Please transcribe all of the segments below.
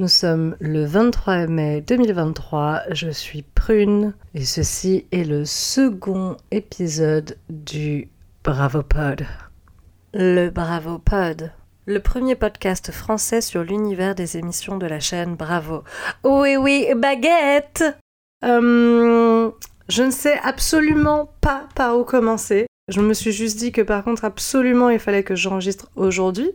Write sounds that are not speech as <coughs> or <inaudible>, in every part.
Nous sommes le 23 mai 2023, je suis Prune et ceci est le second épisode du Bravo Pod. Le Bravo Pod, le premier podcast français sur l'univers des émissions de la chaîne Bravo. Oui, oui, baguette euh, Je ne sais absolument pas par où commencer. Je me suis juste dit que par contre, absolument, il fallait que j'enregistre aujourd'hui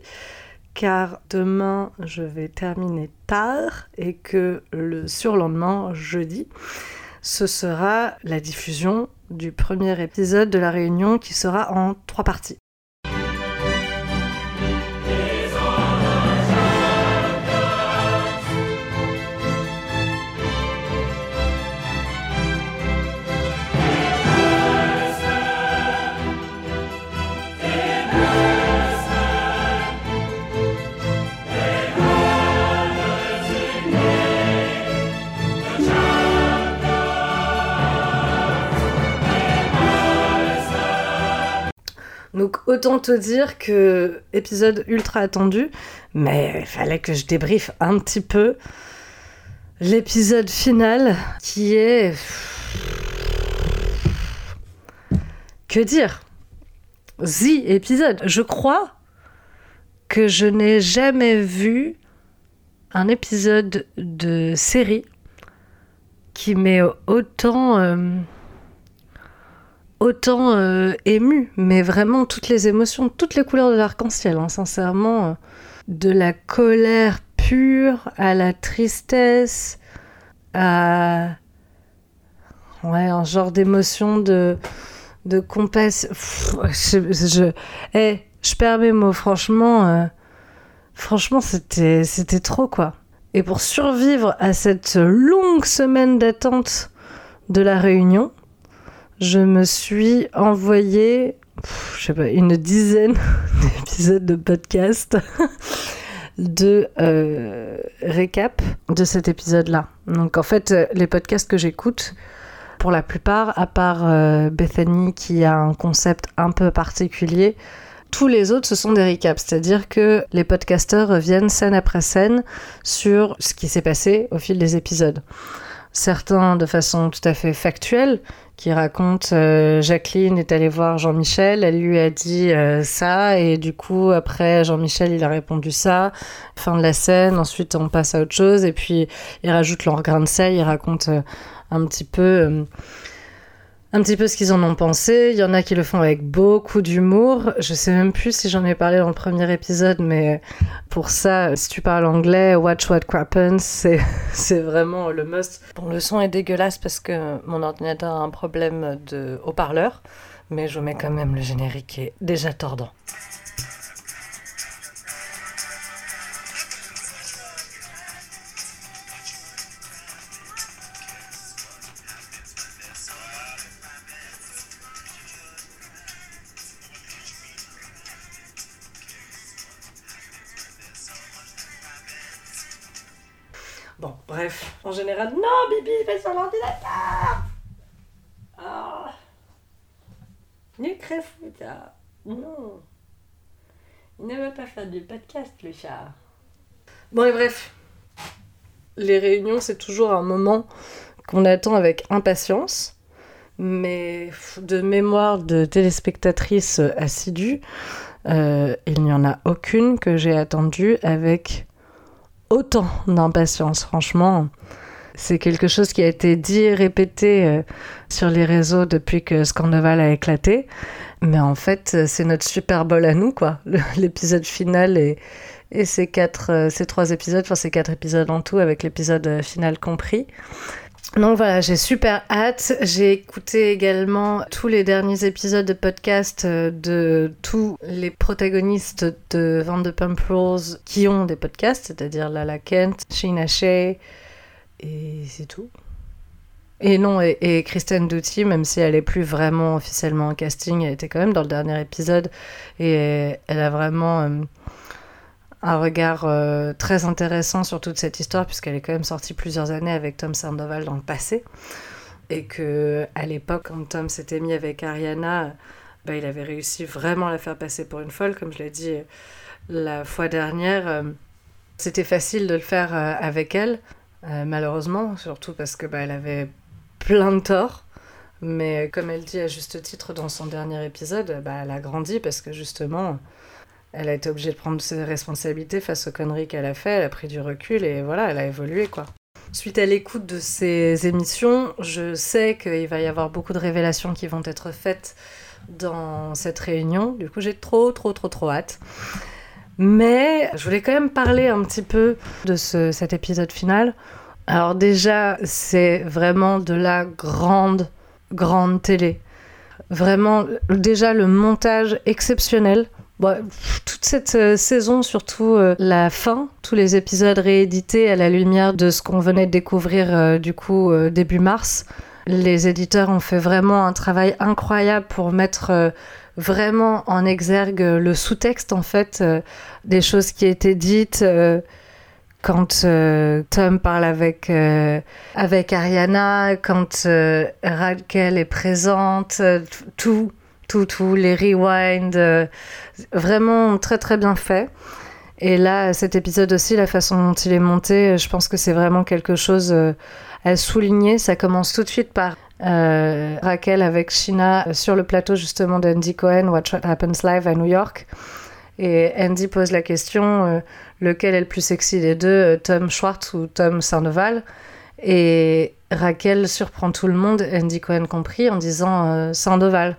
car demain je vais terminer tard et que le surlendemain, jeudi, ce sera la diffusion du premier épisode de la réunion qui sera en trois parties. Donc autant te dire que épisode ultra attendu, mais il fallait que je débriefe un petit peu l'épisode final qui est que dire The épisode. Je crois que je n'ai jamais vu un épisode de série qui m'est autant euh, autant euh, ému, mais vraiment toutes les émotions, toutes les couleurs de l'arc-en-ciel, hein, sincèrement. Euh, de la colère pure à la tristesse, à ouais, un genre d'émotion de, de compassion. Je, je, eh, je perds mes mots, franchement. Euh, franchement, c'était trop, quoi. Et pour survivre à cette longue semaine d'attente de la réunion, je me suis envoyé, une dizaine <laughs> d'épisodes de podcast <laughs> de euh, récap de cet épisode-là. Donc en fait, les podcasts que j'écoute, pour la plupart, à part euh, Bethany qui a un concept un peu particulier, tous les autres, ce sont des recaps, c'est-à-dire que les podcasteurs reviennent scène après scène sur ce qui s'est passé au fil des épisodes. Certains de façon tout à fait factuelle, qui raconte euh, Jacqueline est allée voir Jean-Michel, elle lui a dit euh, ça et du coup après Jean-Michel il a répondu ça. Fin de la scène, ensuite on passe à autre chose et puis il rajoute leur grain de sel, il raconte euh, un petit peu un petit peu ce qu'ils en ont pensé. Il y en a qui le font avec beaucoup d'humour. Je sais même plus si j'en ai parlé dans le premier épisode, mais pour ça, si tu parles anglais, Watch What Crappens, <laughs> c'est, vraiment le must. Bon, le son est dégueulasse parce que mon ordinateur a un problème de haut-parleur, mais je mets quand même le générique qui est déjà tordant. Bref. En général, non, Bibi, fais sur l'ordinateur Ah Nucrefuta Non Il ne veut pas faire du podcast, le chat. Bon, et bref. Les réunions, c'est toujours un moment qu'on attend avec impatience. Mais de mémoire de téléspectatrice assidue, euh, il n'y en a aucune que j'ai attendue avec autant d'impatience, franchement. C'est quelque chose qui a été dit et répété euh, sur les réseaux depuis que Scandoval a éclaté. Mais en fait, euh, c'est notre Super Bowl à nous, quoi. <laughs> L'épisode final et, et ces, quatre, euh, ces trois épisodes, enfin ces quatre épisodes en tout, avec l'épisode final compris. Donc voilà, j'ai super hâte. J'ai écouté également tous les derniers épisodes de podcast euh, de tous les protagonistes de Vanderpump Rules qui ont des podcasts, c'est-à-dire Lala Kent, Sheena Shea, et c'est tout. Et non, et, Kristen Duty, même si elle est plus vraiment officiellement en casting, elle était quand même dans le dernier épisode et elle a vraiment euh, un regard euh, très intéressant sur toute cette histoire, puisqu'elle est quand même sortie plusieurs années avec Tom Sandoval dans le passé. Et que à l'époque, quand Tom s'était mis avec Ariana, bah, il avait réussi vraiment à la faire passer pour une folle, comme je l'ai dit la fois dernière. Euh, C'était facile de le faire avec elle, malheureusement, surtout parce que bah, elle avait plein de torts. Mais comme elle dit à juste titre dans son dernier épisode, bah, elle a grandi parce que justement, elle a été obligée de prendre ses responsabilités face aux conneries qu'elle a fait, elle a pris du recul et voilà, elle a évolué quoi. Suite à l'écoute de ces émissions, je sais qu'il va y avoir beaucoup de révélations qui vont être faites dans cette réunion. Du coup, j'ai trop, trop, trop, trop hâte. Mais je voulais quand même parler un petit peu de ce, cet épisode final. Alors déjà, c'est vraiment de la grande, grande télé. Vraiment, déjà le montage exceptionnel. Toute cette euh, saison, surtout euh, la fin, tous les épisodes réédités à la lumière de ce qu'on venait de découvrir euh, du coup début mars. Les éditeurs ont fait vraiment un travail incroyable pour mettre vraiment en exergue le sous-texte en fait des choses qui étaient dites quand Tom parle avec, avec Ariana, quand Raquel est présente, tout, tout, tout, les rewinds, vraiment très très bien fait. Et là, cet épisode aussi, la façon dont il est monté, je pense que c'est vraiment quelque chose à souligner. Ça commence tout de suite par euh, Raquel avec Shina sur le plateau justement d'Andy Cohen, What Happens Live à New York. Et Andy pose la question euh, lequel est le plus sexy des deux, euh, Tom Schwartz ou Tom Sandoval? Et Raquel surprend tout le monde, Andy Cohen compris, en disant Sandoval.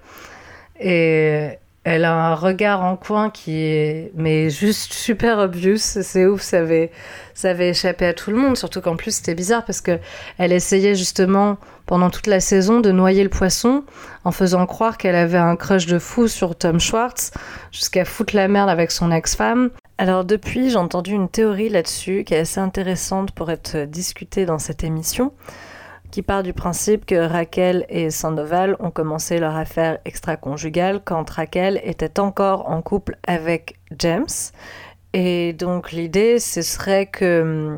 Et elle a un regard en coin qui est mais juste super obvious. C'est ouf, ça avait, ça avait échappé à tout le monde. Surtout qu'en plus c'était bizarre parce que elle essayait justement pendant toute la saison de noyer le poisson en faisant croire qu'elle avait un crush de fou sur Tom Schwartz jusqu'à foutre la merde avec son ex-femme. Alors depuis, j'ai entendu une théorie là-dessus qui est assez intéressante pour être discutée dans cette émission qui part du principe que Raquel et Sandoval ont commencé leur affaire extra-conjugale quand Raquel était encore en couple avec James. Et donc l'idée, ce serait que...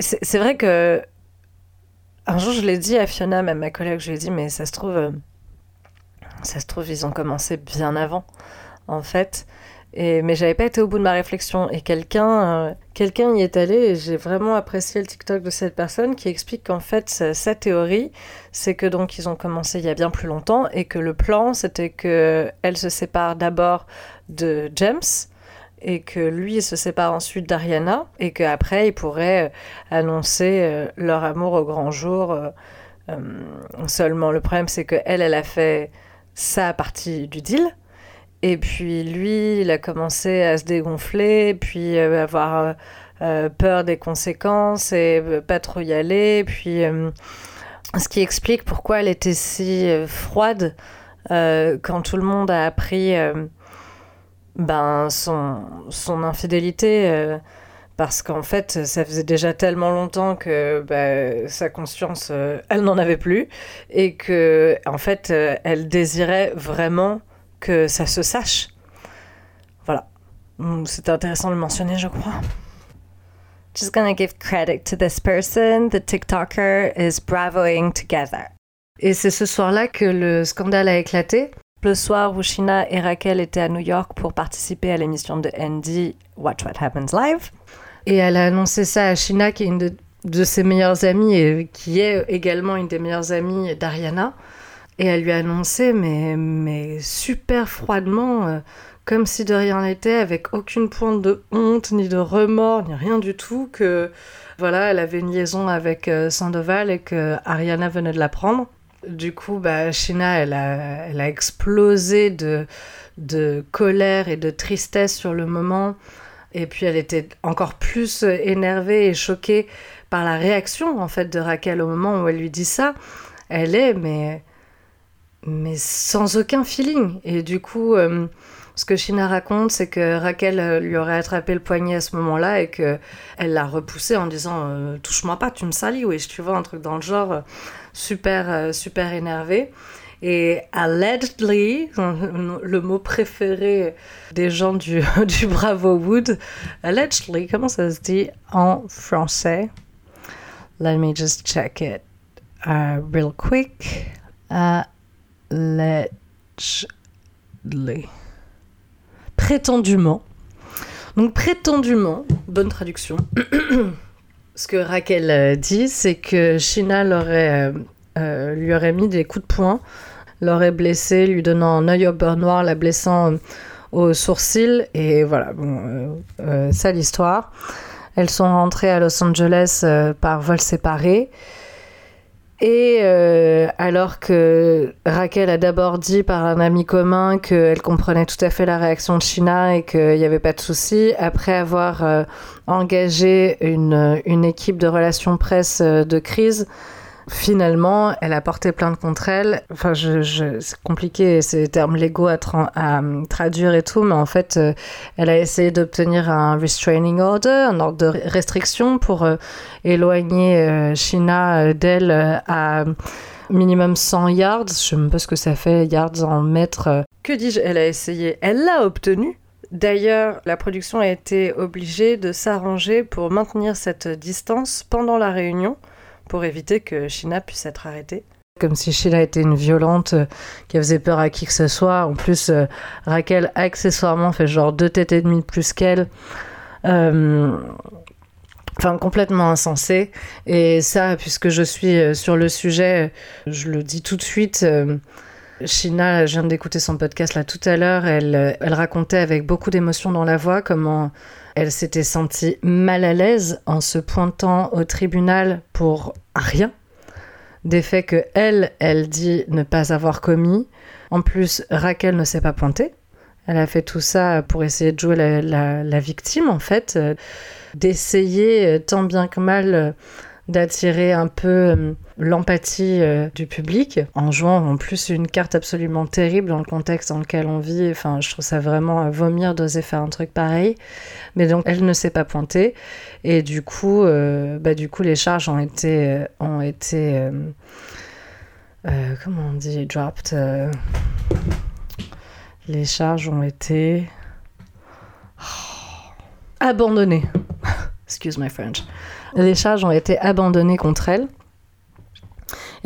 C'est vrai que... Un jour, je l'ai dit à Fiona, ma collègue, je lui ai dit, mais ça se trouve... Ça se trouve, ils ont commencé bien avant, en fait. Mais j'avais pas été au bout de ma réflexion. Et quelqu'un euh, quelqu'un y est allé et j'ai vraiment apprécié le TikTok de cette personne qui explique qu'en fait, sa, théorie, c'est que donc ils ont commencé il y a bien plus longtemps et que le plan, c'était que elle se sépare d'abord de James et que lui se sépare ensuite d'Ariana et qu'après ils pourraient euh, annoncer euh, leur amour au grand jour. seulement, le problème, c'est que elle, elle a fait sa partie du deal et puis lui, il a commencé à se dégonfler, puis euh, avoir euh, euh, peur des conséquences et pas trop y aller. Puis ce qui explique pourquoi elle était si froide quand tout le monde a appris ben, son, son infidélité. parce qu'en fait, ça faisait déjà tellement longtemps que bah, sa conscience, elle n'en avait plus, et que en fait, elle désirait vraiment que ça se sache. Voilà. Mm, c'était intéressant de le mentionner, je crois. Just gonna give credit to this person. The TikToker is bravoing together. Et c'est ce soir-là que le scandale a éclaté. Le soir où Shina et Raquel étaient à New York pour participer à l'émission de Andy Watch What Happens Live. Et elle a annoncé ça à Shina, qui est une de, de ses meilleures amies et qui est également une des meilleures amies d'Ariana. Et elle lui a mais, mais super froidement, euh, comme si de rien n'était, avec aucune pointe de honte, ni de remords, ni rien du tout, que voilà, elle avait une liaison avec euh, Sandoval et que Ariana venait de la prendre. Du coup, bah, Shina, elle a, elle a explosé de, de colère et de tristesse sur le moment. Et puis elle était encore plus énervée et choquée par la réaction en fait de Raquel au moment où elle lui dit ça. Elle est mais mais sans aucun feeling. Et du coup, euh, ce que Shina raconte, c'est que Raquel euh, lui aurait attrapé le poignet à ce moment-là et que elle l'a repoussé en disant euh, touche-moi pas, tu me salis, oui, tu vois, un truc dans le genre super super énervé. Et allegedly, <laughs> le mot préféré des gens du, <laughs> du Bravo Wood, allegedly, comment ça se dit en français? Let me just check it real quick. Prétendument. Donc prétendument, bonne traduction, <coughs> ce que Raquel dit, c'est que Shina lui aurait mis des coups de poing, l'aurait blessé, lui donnant un œil au beurre noir, la blessant au sourcil, et voilà, bon, ça l'histoire. Elles sont rentrées à Los Angeles par vol séparé. Et euh, alors que Raquel a d'abord dit par un ami commun qu'elle comprenait tout à fait la réaction de China et qu'il n'y avait pas de souci, après avoir euh, engagé une, équipe de relations presse euh, de crise, Finalement, elle a porté plainte contre elle. Enfin, c'est compliqué ces termes légaux à, traduire et tout, mais en fait, euh, elle a essayé d'obtenir un restraining order, un ordre de restriction pour euh, éloigner euh, China d'elle à minimum 100 yards. Je sais même pas ce que ça fait, yards en mètres. Que dis-je Elle a essayé. Elle l'a obtenu. D'ailleurs, la production a été obligée de s'arranger pour maintenir cette distance pendant la réunion pour éviter que Shina puisse être arrêtée. Comme si Sheila était une violente euh, qui faisait peur à qui que ce soit. En plus, euh, Raquel, accessoirement, fait genre deux têtes et demie de plus qu'elle. Euh, enfin, complètement insensé. Et ça, puisque je suis sur le sujet, je le dis tout de suite. Shina, je viens d'écouter son podcast là tout à l'heure, elle, elle racontait avec beaucoup d'émotion dans la voix comment elle s'était sentie mal à l'aise en se pointant au tribunal pour rien. Des faits que elle, elle dit ne pas avoir commis. En plus, Raquel ne s'est pas pointée. Elle a fait tout ça pour essayer de jouer la, victime, en fait, euh, d'essayer euh, tant bien que mal euh, d'attirer un peu euh, l'empathie euh, du public en jouant en plus une carte absolument terrible dans le contexte dans lequel on vit. Enfin, je trouve ça vraiment à vomir d'oser faire un truc pareil. Mais donc, elle ne s'est pas pointée et du coup, euh, bah, du coup, les charges ont été ont été comment on dit dropped. les charges ont été abandonnées. Excuse my French les charges ont été abandonnées contre elle.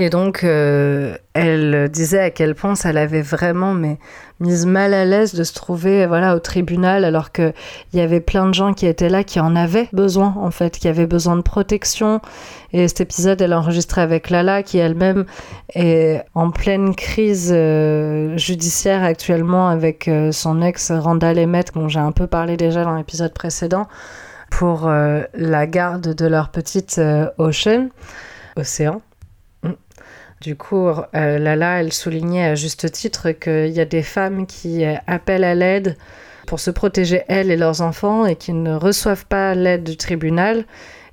Et donc, euh, elle disait à quel point ça l'avait vraiment mais, mise mal à l'aise de se trouver voilà, au tribunal, alors qu'il y avait plein de gens qui étaient là, qui en avaient besoin, en fait, qui avaient besoin de protection. Et cet épisode, elle a enregistré avec Lala, qui elle-même est en pleine crise euh, judiciaire actuellement avec euh, son ex Randall Emmett, dont j'ai un peu parlé déjà dans l'épisode précédent pour euh, la garde de leur petite euh, Ocean, océan. Mm. Du coup, euh, Lala, elle soulignait à juste titre qu'il y a des femmes qui appellent à l'aide pour se protéger elles et leurs enfants et qui ne reçoivent pas l'aide du tribunal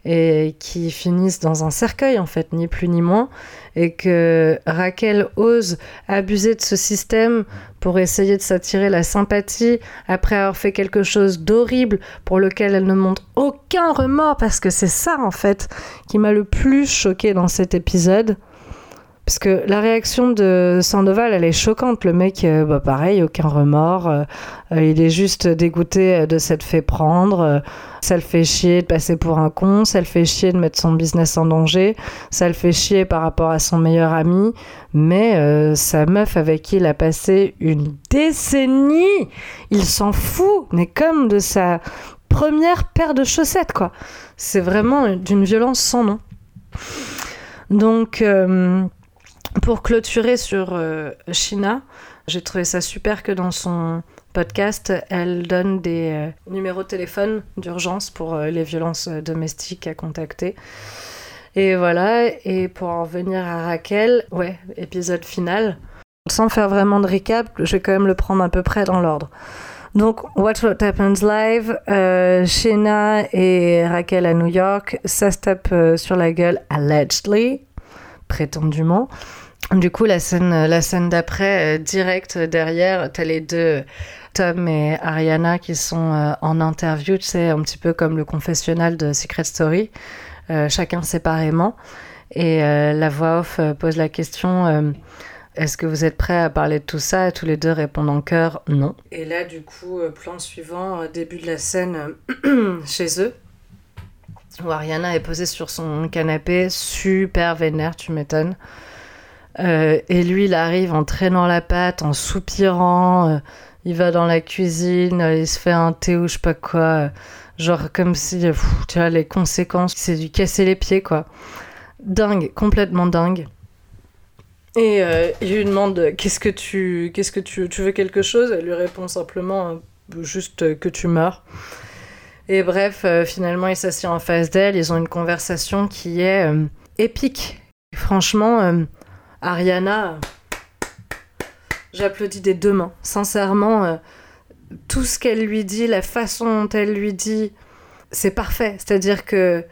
et qui finissent dans un cercueil en fait, ni plus ni moins, et que Raquel ose abuser de ce système pour essayer de s'attirer la sympathie après avoir fait quelque chose d'horrible pour lequel elle ne montre aucun remords, parce que c'est ça en fait qui m'a le plus choqué dans cet épisode. Parce que la réaction de Sandoval, elle est choquante. Le mec, euh, bah pareil, aucun remords. Euh, euh, il est juste dégoûté de s'être fait prendre. ça le fait chier de passer pour un con. Ça le fait chier de mettre son business en danger. Ça le fait chier par rapport à son meilleur ami. Mais sa meuf avec qui il a passé une décennie, il s'en fout. Mais comme de sa première paire de chaussettes, quoi. C'est vraiment d'une violence sans nom. Donc, pour clôturer sur euh, Shina, j'ai trouvé ça super que dans son podcast, elle donne des euh, numéros de téléphone d'urgence pour euh, les violences domestiques à contacter. Et voilà, et pour en revenir à Raquel, ouais, épisode final. Sans faire vraiment de recap, je vais quand même le prendre à peu près dans l'ordre. Donc, Watch What Happens Live, euh, et Raquel à New York, ça se tape sur la gueule, allegedly, prétendument. Du coup, la scène, la scène d'après, euh, direct derrière, t'as les deux, Tom et Ariana, qui sont euh, en interview, tu sais, un petit peu comme le confessionnal de Secret Story, euh, chacun séparément. Et la voix off pose la question est-ce que vous êtes prêts à parler de tout ça? Et tous les deux répondent en chœur non. Et là, du coup, plan suivant, début de la scène <clears throat> chez eux où Ariana est posée sur son canapé, super vénère, tu m'étonnes. Euh, et lui, il arrive en traînant la patte, en soupirant. Euh, il va dans la cuisine, il se fait un thé ou je sais pas quoi. Genre comme si, tu vois, les conséquences, c'est du casser les pieds, quoi. Dingue, complètement dingue. Et euh, il lui demande qu'est-ce que tu qu'est-ce que tu, tu veux quelque chose? Elle lui répond simplement euh, juste que tu meurs. Et bref, euh, finalement, il s'assied en face d'elle. Ils ont une conversation qui est épique. Franchement, Ariana, j'applaudis des deux mains. Sincèrement, tout ce qu'elle lui dit, la façon dont elle lui dit, c'est parfait. C'est-à-dire que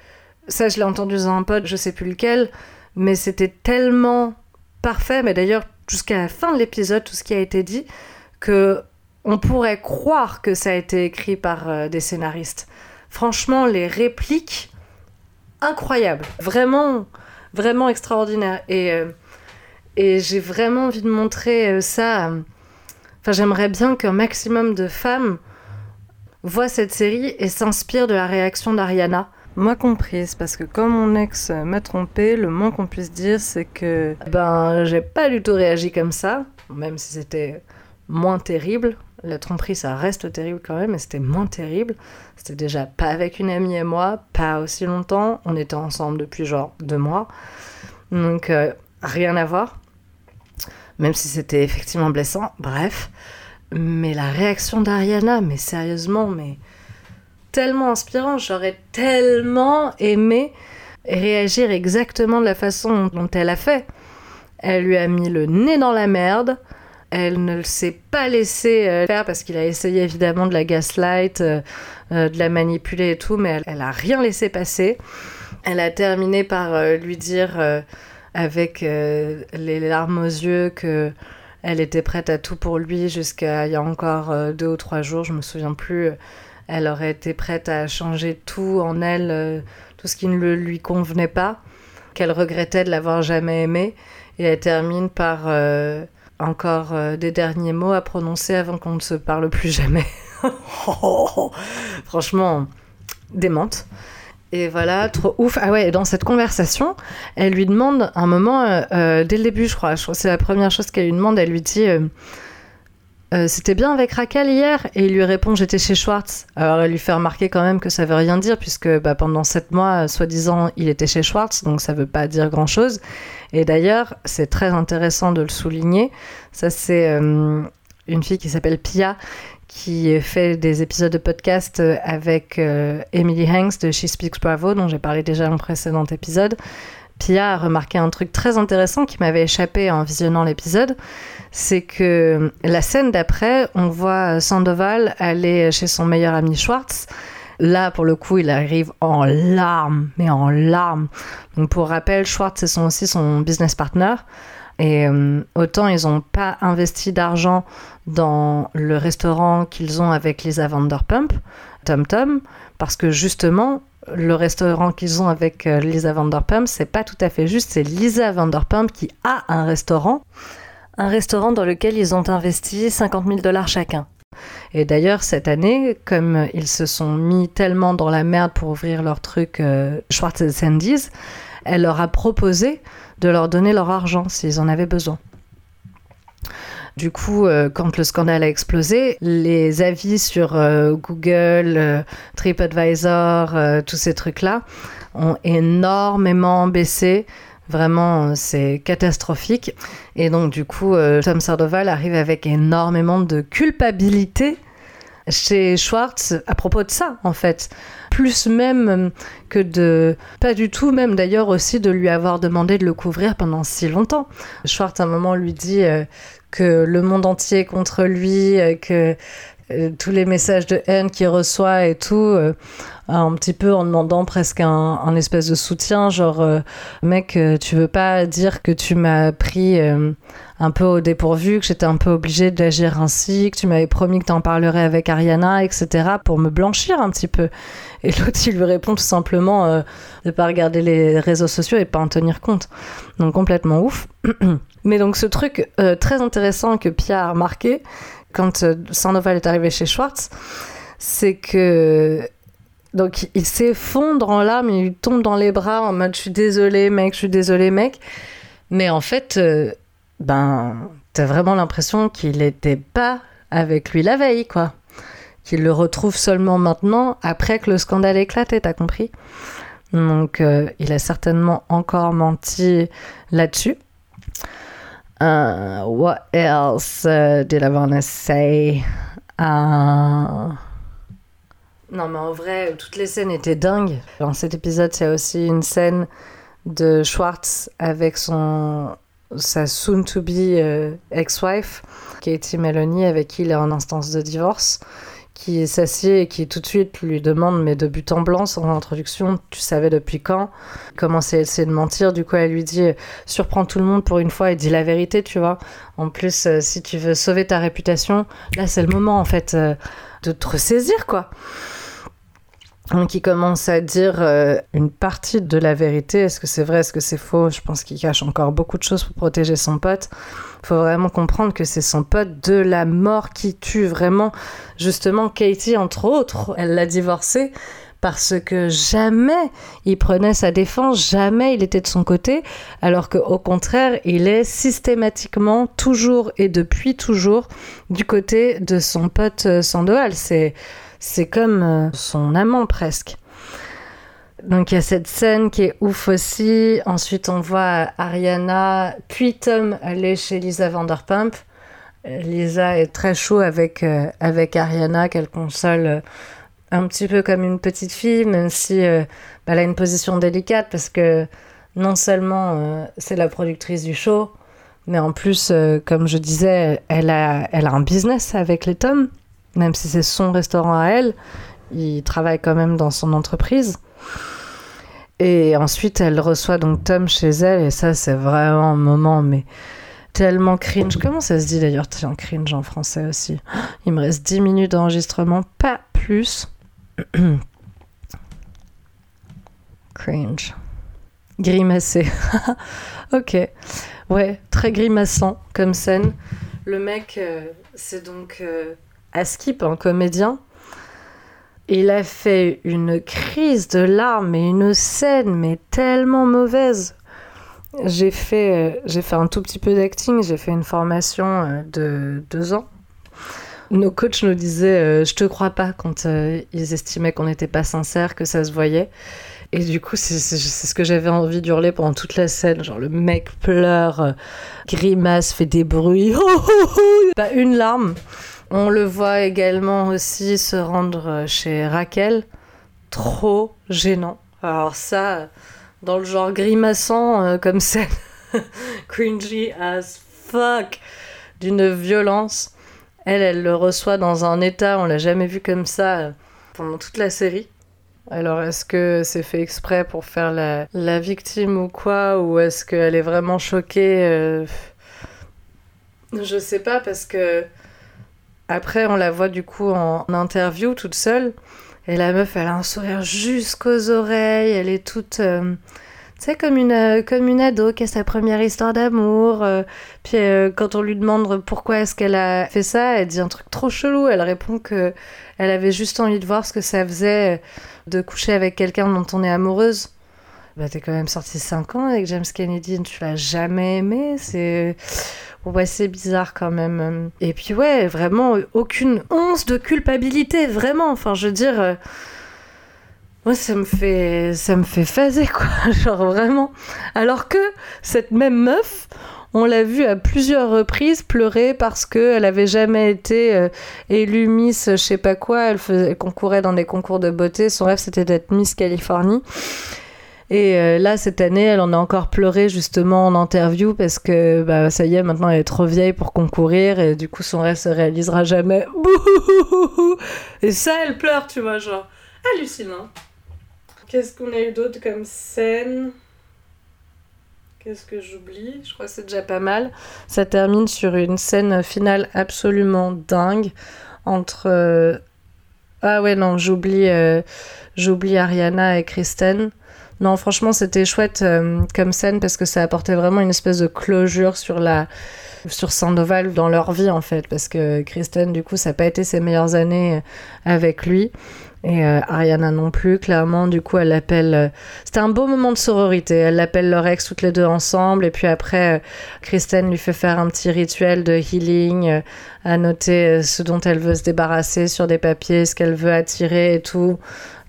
ça, je l'ai entendu dans un pote, je sais plus lequel, mais c'était tellement parfait, mais d'ailleurs jusqu'à la fin de l'épisode, tout ce qui a été dit, que on pourrait croire que ça a été écrit par euh, des scénaristes. Franchement, les répliques, incroyables, vraiment, vraiment extraordinaires. Et, euh, et j'ai vraiment envie de montrer euh, ça. Enfin, j'aimerais bien qu'un maximum de femmes voient cette série et s'inspirent de la réaction d'Ariana moi comprise, parce que comme mon ex m'a trompé, le moins qu'on puisse dire, c'est que ben j'ai pas du tout réagi comme ça, même si c'était moins terrible. La tromperie, ça reste terrible quand même, mais c'était moins terrible. C'était déjà pas avec une amie et moi, pas aussi longtemps. On était ensemble depuis genre deux mois. Donc euh, rien à voir. Même si c'était effectivement blessant. Bref. Mais la réaction d'Ariana, mais sérieusement, mais tellement inspirant. J'aurais tellement aimé réagir exactement de la façon dont elle a fait. Elle lui a mis le nez dans la merde. Elle ne s'est pas laissé euh, faire parce qu'il a essayé évidemment de la gaslight, euh, euh, de la manipuler et tout, mais elle, n'a a rien laissé passer. Elle a terminé par lui dire avec les larmes aux yeux que elle était prête à tout pour lui jusqu'à il y a encore deux ou trois jours, je me souviens plus elle aurait été prête à changer tout en elle, tout ce qui ne lui convenait pas, qu'elle regrettait de l'avoir jamais aimé. Et elle termine par encore euh, des derniers mots à prononcer avant qu'on ne se parle plus jamais. <laughs> Franchement, démente. Et voilà, trop ouf. Ah ouais, dans cette conversation, elle lui demande un moment, dès le début, je crois, je crois c'est la première chose qu'elle lui demande, elle lui dit euh, c'était bien avec Raquel hier Et il lui répond J'étais chez Schwartz. Alors elle lui fait remarquer quand même que ça veut rien dire, puisque bah, pendant sept mois, soi-disant, il était chez Schwartz, donc ça veut pas dire grand-chose. Et d'ailleurs, c'est très intéressant de le souligner. Ça, c'est euh, une fille qui s'appelle Pia, qui fait des épisodes de podcast avec euh, Emily Hanks de She Speaks Bravo, dont j'ai parlé déjà dans le précédent épisode. Pia a remarqué un truc très intéressant qui m'avait échappé en visionnant l'épisode, c'est que la scène d'après, on voit Sandoval aller chez son meilleur ami Schwartz. Là, pour le coup, il arrive en larmes, mais en larmes. Donc, pour rappel, Schwartz, c'est aussi son business partner. Et euh, autant ils n'ont pas investi d'argent dans le restaurant qu'ils ont avec Lisa Vanderpump, Tom Tom, parce que justement, le restaurant qu'ils ont avec euh, Lisa Vanderpump, c'est pas tout à fait juste. C'est Lisa Vanderpump qui a un restaurant, un restaurant dans lequel ils ont investi 50 000 dollars chacun. Et d'ailleurs, cette année, comme ils se sont mis tellement dans la merde pour ouvrir leur truc euh, Schwartz elle leur a proposé de leur donner leur argent s'ils en avaient besoin. Du coup, euh, quand le scandale a explosé, les avis sur euh, Google, euh, TripAdvisor, tous ces trucs-là ont énormément baissé. Vraiment, c'est catastrophique. Et donc, du coup, Tom Sardoval arrive avec énormément de culpabilité chez Schwartz à propos de ça, en fait. Plus même que de... Pas du tout, même d'ailleurs aussi de lui avoir demandé de le couvrir pendant si longtemps. Schwartz, à un moment, lui dit que le monde entier est contre lui, euh, que euh, tous les messages de haine qu'il reçoit et tout, euh, un petit peu en demandant presque un, espèce de soutien, genre mec, tu veux pas dire que tu m'as pris un peu au dépourvu, que j'étais un peu obligée d'agir ainsi, que tu m'avais promis que tu en parlerais avec Ariana, etc., pour me blanchir un petit peu. Et l'autre, il lui répond tout simplement de pas regarder les réseaux sociaux et pas en tenir compte. Donc complètement ouf. <clears throat> Mais donc ce truc euh, très intéressant que Pierre a remarqué quand euh, Sandoval est arrivé chez Schwartz, c'est que donc il s'effondre en larmes, il tombe dans les bras en mode je suis désolé mec, je suis désolé mec. Mais en fait, euh, ben t'as vraiment l'impression qu'il n'était pas avec lui la veille, quoi. Qu'il le retrouve seulement maintenant, après que le scandale éclaté, t'as compris Donc, euh, il a certainement encore menti là-dessus. Uh, what else uh, did I want to say? Uh... Non, mais en vrai, toutes les scènes étaient dingues. Dans cet épisode, il y a aussi une scène de Schwartz avec son sa soon-to-be euh, ex-wife, Katie Melanie, avec qui il est en instance de divorce qui s'assied et qui tout de suite lui demande, mais de but en blanc, son introduction, tu savais depuis quand? Commence à essayer de mentir, du coup elle lui dit, surprends tout le monde pour une fois et dis la vérité, tu vois. En plus, euh, si tu veux sauver ta réputation, là c'est le moment en fait euh, de te ressaisir, quoi. Il commence à dire euh, une partie de la vérité. Est-ce que c'est vrai, est-ce que c'est faux? Je pense qu'il cache encore beaucoup de choses pour protéger son pote. Il faut vraiment comprendre que c'est son pote de la mort qui tue vraiment. Justement, Katie, entre autres, elle l'a divorcé parce que jamais il prenait sa défense, jamais il était de son côté, alors qu'au contraire, il est systématiquement, toujours et depuis toujours, du côté de son pote euh, Sandoval. C'est c'est comme euh, son amant presque. Donc il y a cette scène qui est ouf aussi. Ensuite, on voit Ariana puis Tom aller chez Lisa Vanderpump. Lisa est très chaud avec, euh, avec Ariana, qu'elle console euh, un petit peu comme une petite fille, même si bah, elle a une position délicate parce que non seulement c'est la productrice du show, mais en plus, comme je disais, elle a, elle a un business avec les Tom même si c'est son restaurant à elle, il travaille quand même dans son entreprise. Et ensuite, elle reçoit donc Tom chez elle, et ça, c'est vraiment un moment, mais tellement cringe. Comment ça se dit d'ailleurs, cringe en français aussi? Il me reste 10 minutes d'enregistrement, pas plus. <clears throat> cringe. Grimacé. <laughs> ok. Ouais, très grimaçant comme scène. Le mec, euh, c'est donc. Euh, Askip, un comédien, il a fait une crise de larmes et une scène, mais tellement mauvaise. J'ai fait, euh, fait un tout petit peu d'acting, j'ai fait une formation euh, de deux ans. Nos coachs nous disaient euh, Je te crois pas quand ils estimaient qu'on n'était pas sincère, que ça se voyait. Et du coup, c'est ce que j'avais envie d'hurler pendant toute la scène. Genre, le mec pleure, grimace, fait des bruits. <laughs> pas une larme. On le voit également aussi se rendre chez Raquel. Trop gênant. Alors ça, dans le genre grimaçant euh, comme scène, <laughs> cringy as fuck, d'une violence. Elle, elle le reçoit dans un état, on l'a jamais vu comme ça euh, pendant toute la série. Alors est-ce que c'est fait exprès pour faire la, victime ou quoi? Ou est-ce qu'elle est vraiment choquée euh, Je sais pas parce que après, on la voit du coup en interview toute seule. Et la meuf, elle a un sourire jusqu'aux oreilles. Elle est toute. Euh, tu sais, comme une, euh, comme une ado qui a sa première histoire d'amour. Euh. puis quand on lui demande pourquoi est-ce qu'elle a fait ça, elle dit un truc trop chelou. Elle répond que elle avait juste envie de voir ce que ça faisait de coucher avec quelqu'un dont on est amoureuse. Bah, t'es quand même sorti 5 ans avec James Kennedy, tu l'as jamais aimé. C'est. Ouais, c'est bizarre quand même. Et puis ouais, vraiment aucune once de culpabilité, vraiment. Enfin, je veux dire, euh, moi ça me fait, ça me fait phaser quoi, <laughs> genre vraiment. Alors que cette même meuf, on l'a vue à plusieurs reprises pleurer parce qu'elle avait jamais été euh, élue Miss, je sais pas quoi. Elle concourait dans des concours de beauté. Son rêve c'était d'être Miss Californie. Et euh, là, cette année, elle en a encore pleuré justement en interview parce que bah, ça y est, maintenant elle est trop vieille pour concourir et du coup son rêve se réalisera jamais. Et ça, elle pleure, tu vois, genre hallucinant. Qu'est-ce qu'on a eu d'autre comme scène? Qu'est-ce que j'oublie? Je crois que c'est déjà pas mal. Ça termine sur une scène finale absolument dingue entre. Euh, ah ouais, non, j'oublie, euh, j'oublie Ariana et Kristen. Non, franchement, c'était chouette euh, comme scène parce que ça apportait vraiment une espèce de closure sur la sur Sandoval dans leur vie en fait parce que Kristen du coup ça n'a pas été ses meilleures années euh, avec lui Et euh, Ariana non plus, clairement. Du coup, elle l'appelle. C'était un beau moment de sororité. Elle l'appelle leur ex toutes les deux ensemble. Et puis après, Kristen lui fait faire un petit rituel de healing, à noter ce dont elle veut se débarrasser sur des papiers, ce qu'elle veut attirer et tout.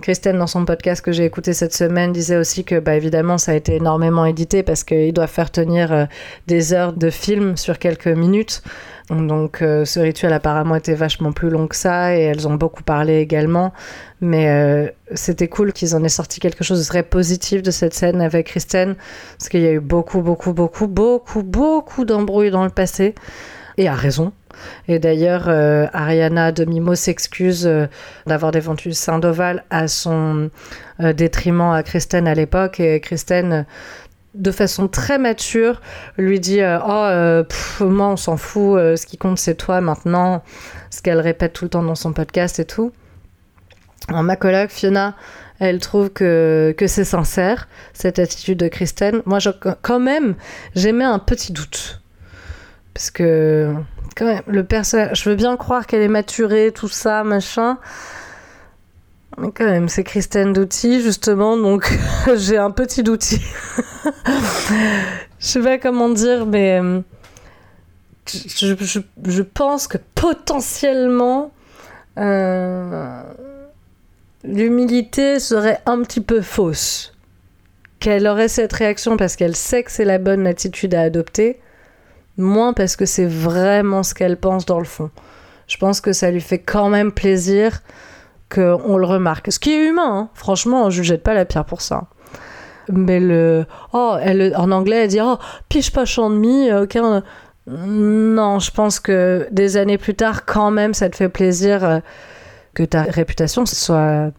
Kristen, dans son podcast que j'ai écouté cette semaine, disait aussi que, bah, évidemment, ça a été énormément édité parce qu'ils doivent faire tenir euh, des heures de film sur quelques minutes. Donc, euh, ce rituel apparemment était vachement plus long que ça et elles ont beaucoup parlé également. Mais euh, c'était cool qu'ils en aient sorti quelque chose de très positif de cette scène avec Kristen parce qu'il y a eu beaucoup, beaucoup, beaucoup, beaucoup, beaucoup d'embrouilles dans le passé et à raison. Et d'ailleurs, euh, Ariana de Mimo s'excuse euh, d'avoir défendu Sandoval à son euh, détriment à Kristen à l'époque. Et Kristen, de façon très mature, lui dit Oh, moi, on s'en fout, ce qui compte, c'est toi maintenant. Ce qu'elle répète tout le temps dans son podcast et tout. Ma collègue Fiona, elle trouve que, que c'est sincère, cette attitude de Kristen. Moi, quand même, j'aimais un petit doute. Parce que, quand même, le personnage, je veux bien croire qu'elle est maturée, tout ça, machin. Mais quand même, c'est Kristen Douty, justement, donc <laughs> j'ai un petit douti. <laughs> je sais pas comment dire, mais euh, je, je, je pense que potentiellement, euh, l'humilité serait un petit peu fausse. Qu'elle aurait cette réaction parce qu'elle sait que c'est la bonne attitude à adopter, moins parce que c'est vraiment ce qu'elle pense dans le fond. Je pense que ça lui fait quand même plaisir qu'on le remarque. Ce qui est humain, hein. franchement, je ne jette pas la pierre pour ça. Mais le. Oh, en anglais, elle dit Oh, piche pas demi, aucun. Non, je pense que des années plus tard, quand même, ça te fait plaisir euh, que ta réputation soit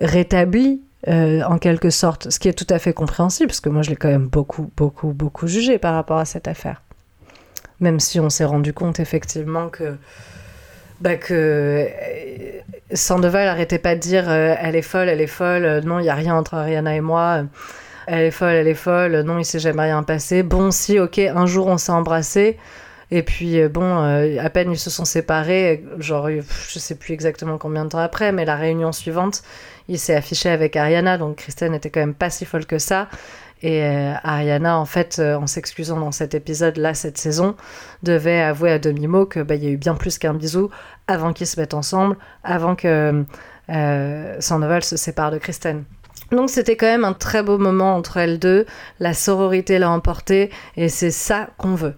rétablie euh, en quelque sorte, ce qui est tout à fait compréhensible, parce que moi je l'ai quand même beaucoup, beaucoup, beaucoup jugé par rapport à cette affaire. Même si on s'est rendu compte effectivement que, bah, que euh, Sandoval arrêtait pas de dire euh, elle est folle, elle est folle, euh, non, il n'y a rien entre Ariana et moi, elle est folle, elle est folle, non, il s'est jamais rien passé. Bon, si, ok, un jour on s'est embrassés. Et puis, bon, à peine ils se sont séparés, genre, je sais plus exactement combien de temps après, mais la réunion suivante, il s'est affiché avec Ariana, donc Kristen était quand même pas si folle que ça. Et euh, Ariana, en fait, euh, en s'excusant dans cet épisode-là, cette saison, devait avouer à demi-mot que bah, y a eu bien plus qu'un bisou avant qu'ils se mettent ensemble, avant que euh, Sandoval se sépare de Kristen. Donc c'était quand même un très beau moment entre elles deux, la sororité l'a emporté, et c'est ça qu'on veut.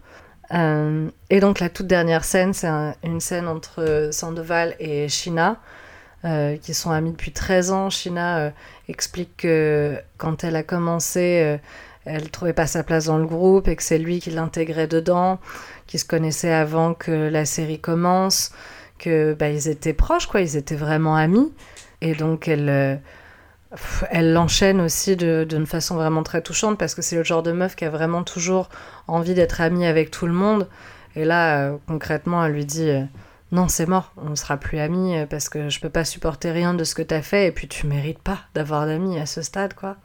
Et donc la toute dernière scène, c'est un- une scène entre Sandoval et Shina, euh, qui sont amis depuis 13 ans. Shina euh, explique que quand elle a commencé, euh, elle trouvait pas sa place dans le groupe et que c'est lui qui l'intégrait dedans, qui se connaissait avant que la série commence, que bah, ils étaient proches, quoi, ils étaient vraiment amis. Et donc elle, elle l'enchaîne aussi d'une façon vraiment très touchante parce que c'est le genre de meuf qui a vraiment toujours envie d'être amie avec tout le monde. Et là, concrètement, elle lui dit Non, c'est mort, on sera plus amis euh, parce que je peux pas supporter rien de ce que t'as fait et puis tu mérites pas d'avoir d'amis à ce stade, quoi.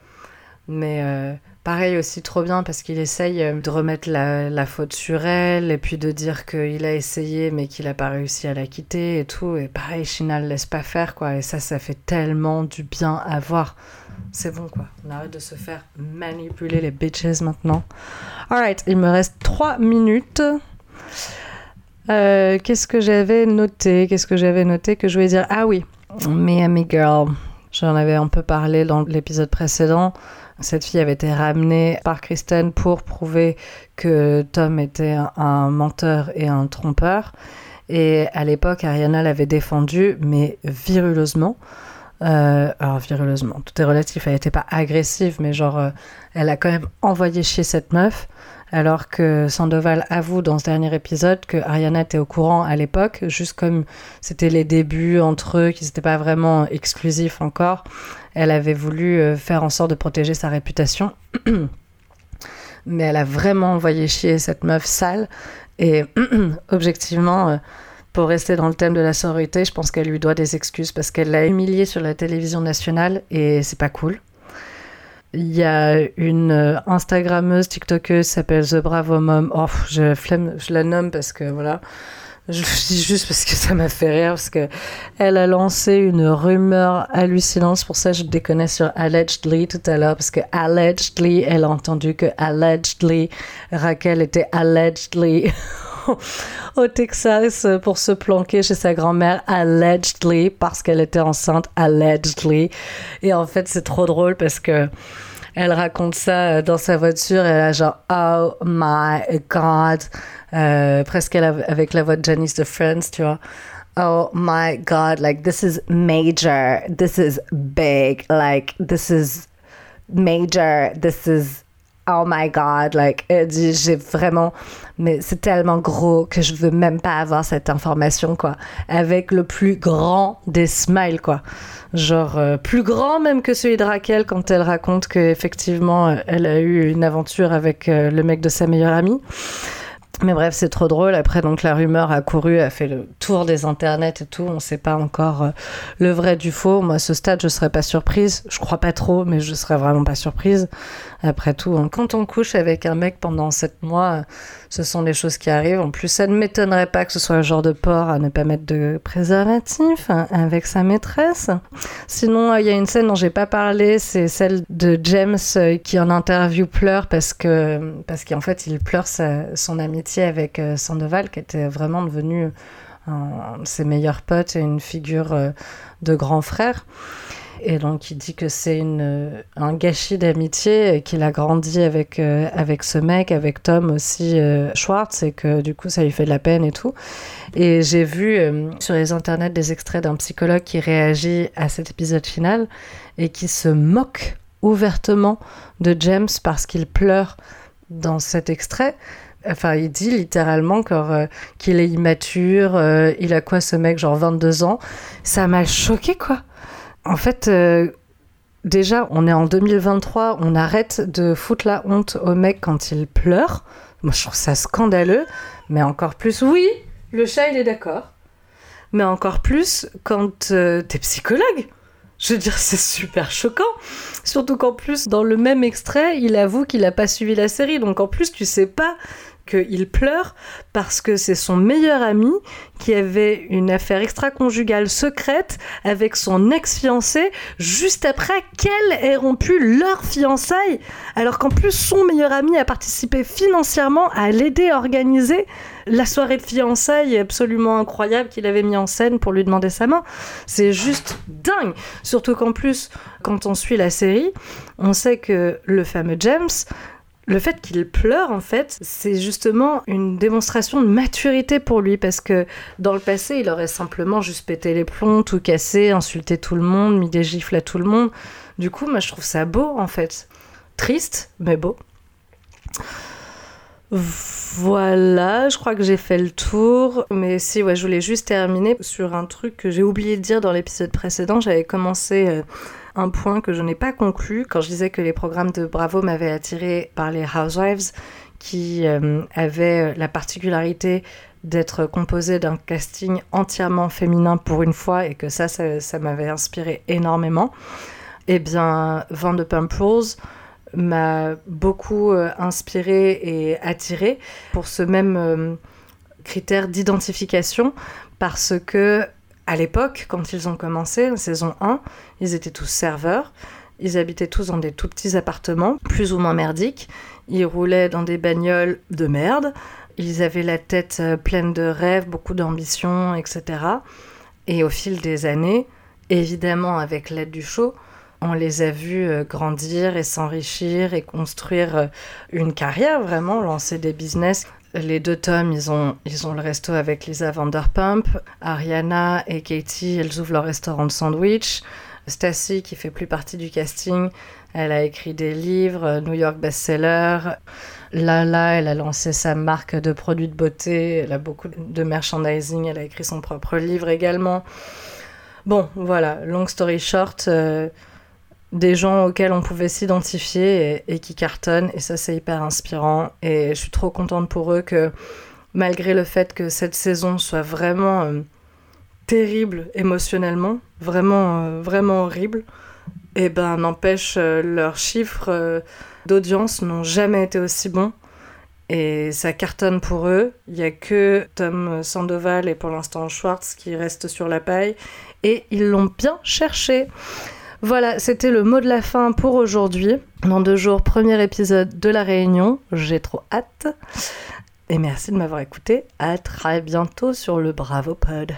Mais euh, pareil aussi trop bien parce qu'il essaye euh, de remettre la, la faute sur elle et puis de dire qu'il a essayé mais qu'il a pas réussi à la quitter et tout. Et pareil, Shina le laisse pas faire quoi. Et ça, ça fait tellement du bien à voir. C'est bon quoi. On arrête de se faire manipuler les bitches maintenant. Alright, il me reste 3 minutes. Euh, Qu'est-ce que j'avais noté Qu'est-ce que j'avais noté que je voulais dire? Ah oui, Miami Girl. J'en avais un peu parlé dans l'épisode précédent. Cette fille avait été ramenée par Kristen pour prouver que Tom était un, menteur et un trompeur. Et à l'époque, Ariana l'avait défendu, mais viruleusement. Euh, alors, viruleusement, tout est relatif. Elle n'était pas agressive, mais genre, euh, elle a quand même envoyé chier cette meuf. Alors que Sandoval avoue dans ce dernier épisode que Ariana était au courant à l'époque, juste comme c'était les débuts entre eux, qu'ils n'étaient pas vraiment exclusifs encore. Elle avait voulu euh, faire en sorte de protéger sa réputation. <clears throat> Mais elle a vraiment envoyé chier cette meuf sale. Et <clears throat> objectivement, euh, pour rester dans le thème de la sororité, je pense qu'elle lui doit des excuses parce qu'elle l'a humiliée sur la télévision nationale et c'est pas cool. Il y a une euh, Instagrammeuse, TikTokeuse, s'appelle The Bravo Mom. Oh, je, flemme, je la nomme parce que voilà. Je le dis juste parce que ça m'a fait rire, parce que elle a lancé une rumeur hallucinante. Pour ça, je déconnais sur allegedly tout à l'heure, parce que allegedly, elle a entendu que allegedly, Raquel était allegedly <laughs> au Texas pour se planquer chez sa grand-mère allegedly parce qu'elle était enceinte allegedly. Et en fait, c'est trop drôle parce que elle raconte ça dans sa voiture elle a genre oh my god euh, presque avec la voix de Janice de Friends, tu vois. Oh my god, like this is major, this is big, like this is major, this is oh my god, like j'ai vraiment, mais c'est tellement gros que je veux même pas avoir cette information quoi, avec le plus grand des smiles quoi, genre euh, plus grand même que celui de Raquel quand elle raconte que effectivement euh, elle a eu une aventure avec le mec de sa meilleure amie. Mais bref, c'est trop drôle. Après, donc, la rumeur a couru, a fait le tour des internets et tout. On ne sait pas encore euh, le vrai du faux. Moi, à ce stade, je serais pas surprise. Je crois pas trop, mais je serais vraiment pas surprise. Après tout, hein, quand on couche avec un mec pendant sept mois, ce sont des choses qui arrivent. En plus, ça ne m'étonnerait pas que ce soit le genre de porc à ne pas mettre de préservatif hein, avec sa maîtresse. Sinon, il y a une scène dont j'ai pas parlé, c'est celle de James euh, qui en interview pleure parce que parce qu'en fait, il pleure son amitié avec euh, Sandoval, qui était vraiment devenu ses meilleurs potes et une figure euh, de grand frère. Et donc il dit que c'est une, un gâchis d'amitié, qu'il a grandi avec, euh, avec ce mec, avec Tom aussi, euh, Schwartz, et que du coup ça lui fait de la peine et tout. Et j'ai vu euh, sur les internets des extraits d'un psychologue qui réagit à cet épisode final et qui se moque ouvertement de James parce qu'il pleure dans cet extrait. Enfin, il dit littéralement qu'il est immature, il a quoi ce mec, genre 22 ans. Ça m'a choqué, quoi. En fait, euh, déjà, on est en 2023, on arrête de foutre la honte au mec quand il pleure. Moi, je trouve ça scandaleux, mais encore plus, oui, le chat, il est d'accord. Mais encore plus quand euh, t'es psychologue. Je veux dire, c'est super choquant. Surtout qu'en plus, dans le même extrait, il avoue qu'il n'a pas suivi la série. Donc en plus, tu sais pas qu'il pleure parce que c'est son meilleur ami qui avait une affaire extra-conjugale secrète avec son ex-fiancé juste après qu'elle ait rompu leur fiançailles. Alors qu'en plus, son meilleur ami a participé financièrement à l'aider à organiser la soirée de fiançailles absolument incroyable qu'il avait mis en scène pour lui demander sa main. C'est juste dingue. Surtout qu'en plus, quand on suit la série, on sait que le fameux James le fait qu'il pleure, en fait, c'est justement une démonstration de maturité pour lui, parce que dans le passé, il aurait simplement juste pété les plombs, tout cassé, insulté tout le monde, mis des gifles à tout le monde. Du coup, moi, je trouve ça beau, en fait. Triste, mais beau. Voilà, je crois que j'ai fait le tour. Mais si, ouais, je voulais juste terminer sur un truc que j'ai oublié de dire dans l'épisode précédent. J'avais commencé euh, un point que je n'ai pas conclu quand je disais que les programmes de Bravo m'avaient attiré par les Housewives qui euh, avaient la particularité d'être composés d'un casting entièrement féminin pour une fois et que ça, ça, m'avait inspiré énormément. Eh bien, Vanderpump Rules m'a beaucoup euh, inspiré et attiré pour ce même euh, critère d'identification parce que à l'époque, quand ils ont commencé, saison 1, ils étaient tous serveurs. Ils habitaient tous dans des tout petits appartements, plus ou moins merdiques. Ils roulaient dans des bagnoles de merde. Ils avaient la tête euh, pleine de rêves, beaucoup d'ambition, etc. Et au fil des années, évidemment avec l'aide du show, on les a vus euh, grandir et s'enrichir et construire euh, une carrière, vraiment, lancer des business les deux tomes, ils ont, ils ont le resto avec Lisa Vanderpump. Ariana et Katie, elles ouvrent leur restaurant de sandwich. Stacy, qui fait plus partie du casting, elle a écrit des livres, New York bestseller. Lala, elle a lancé sa marque de produits de beauté, elle a beaucoup de merchandising, elle a écrit son propre livre également. Bon, voilà, long story short, euh, des gens auxquels on pouvait s'identifier et, qui cartonnent. Et ça, c'est hyper inspirant. Et je suis trop contente pour eux que, malgré le fait que cette saison soit vraiment euh, terrible émotionnellement, vraiment, euh, vraiment horrible, et eh ben n'empêche, euh, leurs chiffres d'audience n'ont jamais été aussi bons. Et ça cartonne pour eux. Il n'y a que Tom Sandoval et pour l'instant Schwartz qui restent sur la paille. Et ils l'ont bien cherché. Voilà, c'était le mot de la fin pour aujourd'hui. Dans deux jours, premier épisode de La Réunion. J'ai trop hâte. Et merci de m'avoir écouté. À très bientôt sur le Bravo Pod.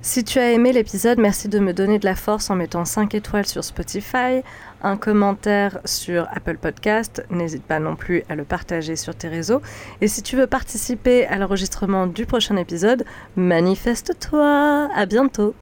Si tu as aimé l'épisode, merci de me donner de la force en mettant 5 étoiles sur Spotify, un commentaire sur Apple Podcast, n'hésite pas non plus à le partager sur tes réseaux. Et si tu veux participer à l'enregistrement du prochain épisode, manifeste-toi. À bientôt.